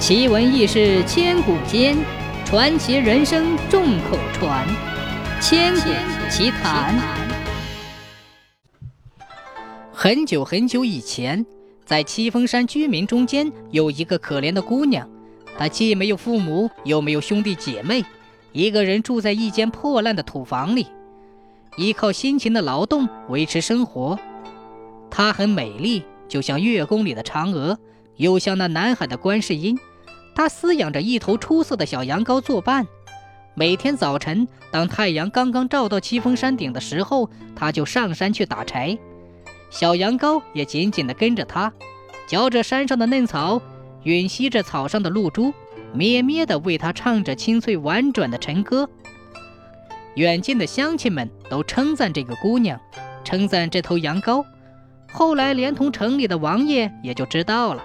奇闻异事千古间，传奇人生众口传。千古奇谈。很久很久以前，在七峰山居民中间有一个可怜的姑娘，她既没有父母，又没有兄弟姐妹，一个人住在一间破烂的土房里，依靠辛勤的劳动维持生活。她很美丽，就像月宫里的嫦娥，又像那南海的观世音。他饲养着一头出色的小羊羔作伴。每天早晨，当太阳刚刚照到七峰山顶的时候，他就上山去打柴。小羊羔也紧紧地跟着他，嚼着山上的嫩草，吮吸着草上的露珠，咩咩地为他唱着清脆婉转的晨歌。远近的乡亲们都称赞这个姑娘，称赞这头羊羔。后来，连同城里的王爷也就知道了。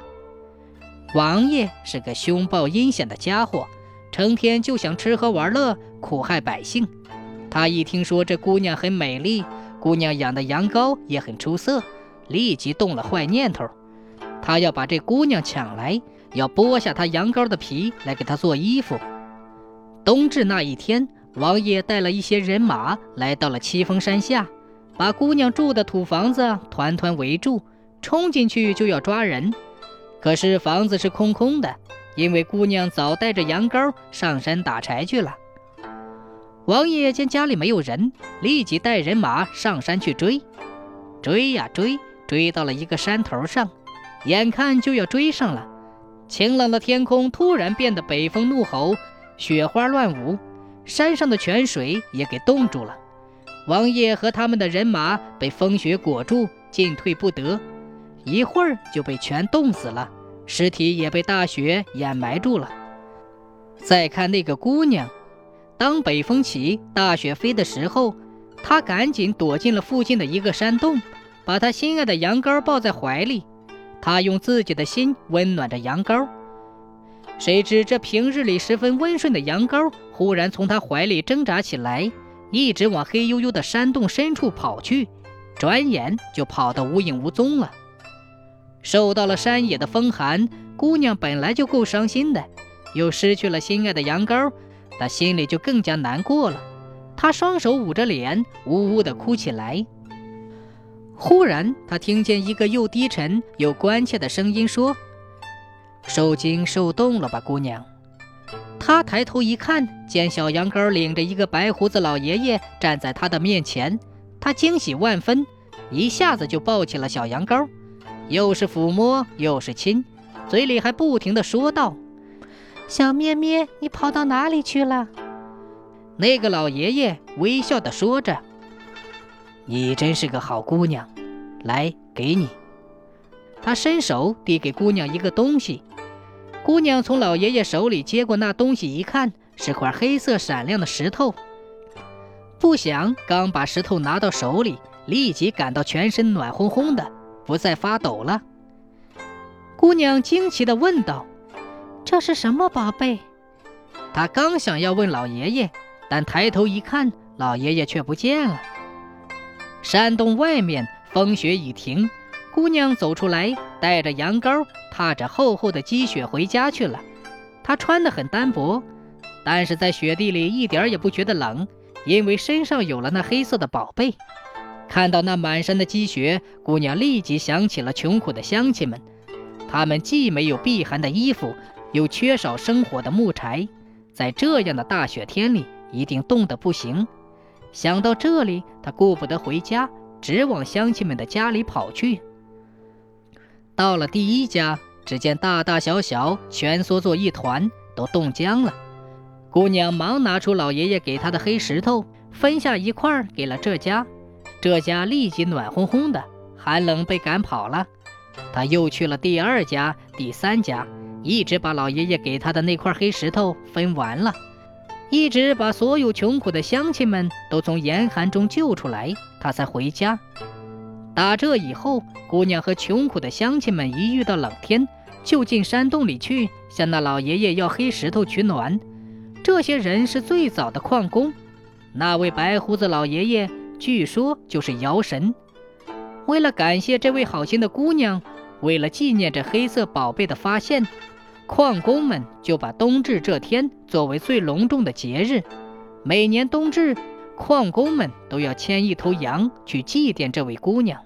王爷是个凶暴阴险的家伙，成天就想吃喝玩乐，苦害百姓。他一听说这姑娘很美丽，姑娘养的羊羔也很出色，立即动了坏念头。他要把这姑娘抢来，要剥下她羊羔的皮来给她做衣服。冬至那一天，王爷带了一些人马来到了七峰山下。把姑娘住的土房子团团围住，冲进去就要抓人。可是房子是空空的，因为姑娘早带着羊羔上山打柴去了。王爷见家里没有人，立即带人马上山去追。追呀追，追到了一个山头上，眼看就要追上了。晴朗的天空突然变得北风怒吼，雪花乱舞，山上的泉水也给冻住了。王爷和他们的人马被风雪裹住，进退不得，一会儿就被全冻死了，尸体也被大雪掩埋住了。再看那个姑娘，当北风起，大雪飞的时候，她赶紧躲进了附近的一个山洞，把她心爱的羊羔抱在怀里，她用自己的心温暖着羊羔。谁知这平日里十分温顺的羊羔，忽然从她怀里挣扎起来。一直往黑黝黝的山洞深处跑去，转眼就跑得无影无踪了。受到了山野的风寒，姑娘本来就够伤心的，又失去了心爱的羊羔，她心里就更加难过了。她双手捂着脸，呜呜地哭起来。忽然，她听见一个又低沉又关切的声音说：“受惊受冻了吧，姑娘？”他抬头一看，见小羊羔领着一个白胡子老爷爷站在他的面前，他惊喜万分，一下子就抱起了小羊羔，又是抚摸又是亲，嘴里还不停地说道：“小咩咩，你跑到哪里去了？”那个老爷爷微笑地说着：“你真是个好姑娘，来，给你。”他伸手递给姑娘一个东西。姑娘从老爷爷手里接过那东西，一看是块黑色闪亮的石头。不想刚把石头拿到手里，立即感到全身暖烘烘的，不再发抖了。姑娘惊奇地问道：“这是什么宝贝？”她刚想要问老爷爷，但抬头一看，老爷爷却不见了。山洞外面风雪已停。姑娘走出来，带着羊羔，踏着厚厚的积雪回家去了。她穿得很单薄，但是在雪地里一点也不觉得冷，因为身上有了那黑色的宝贝。看到那满山的积雪，姑娘立即想起了穷苦的乡亲们，他们既没有避寒的衣服，又缺少生火的木柴，在这样的大雪天里，一定冻得不行。想到这里，她顾不得回家，直往乡亲们的家里跑去。到了第一家，只见大大小小蜷缩作一团，都冻僵了。姑娘忙拿出老爷爷给她的黑石头，分下一块给了这家。这家立即暖烘烘的，寒冷被赶跑了。他又去了第二家、第三家，一直把老爷爷给他的那块黑石头分完了，一直把所有穷苦的乡亲们都从严寒中救出来，他才回家。打这以后，姑娘和穷苦的乡亲们一遇到冷天，就进山洞里去向那老爷爷要黑石头取暖。这些人是最早的矿工，那位白胡子老爷爷据说就是摇神。为了感谢这位好心的姑娘，为了纪念这黑色宝贝的发现，矿工们就把冬至这天作为最隆重的节日。每年冬至，矿工们都要牵一头羊去祭奠这位姑娘。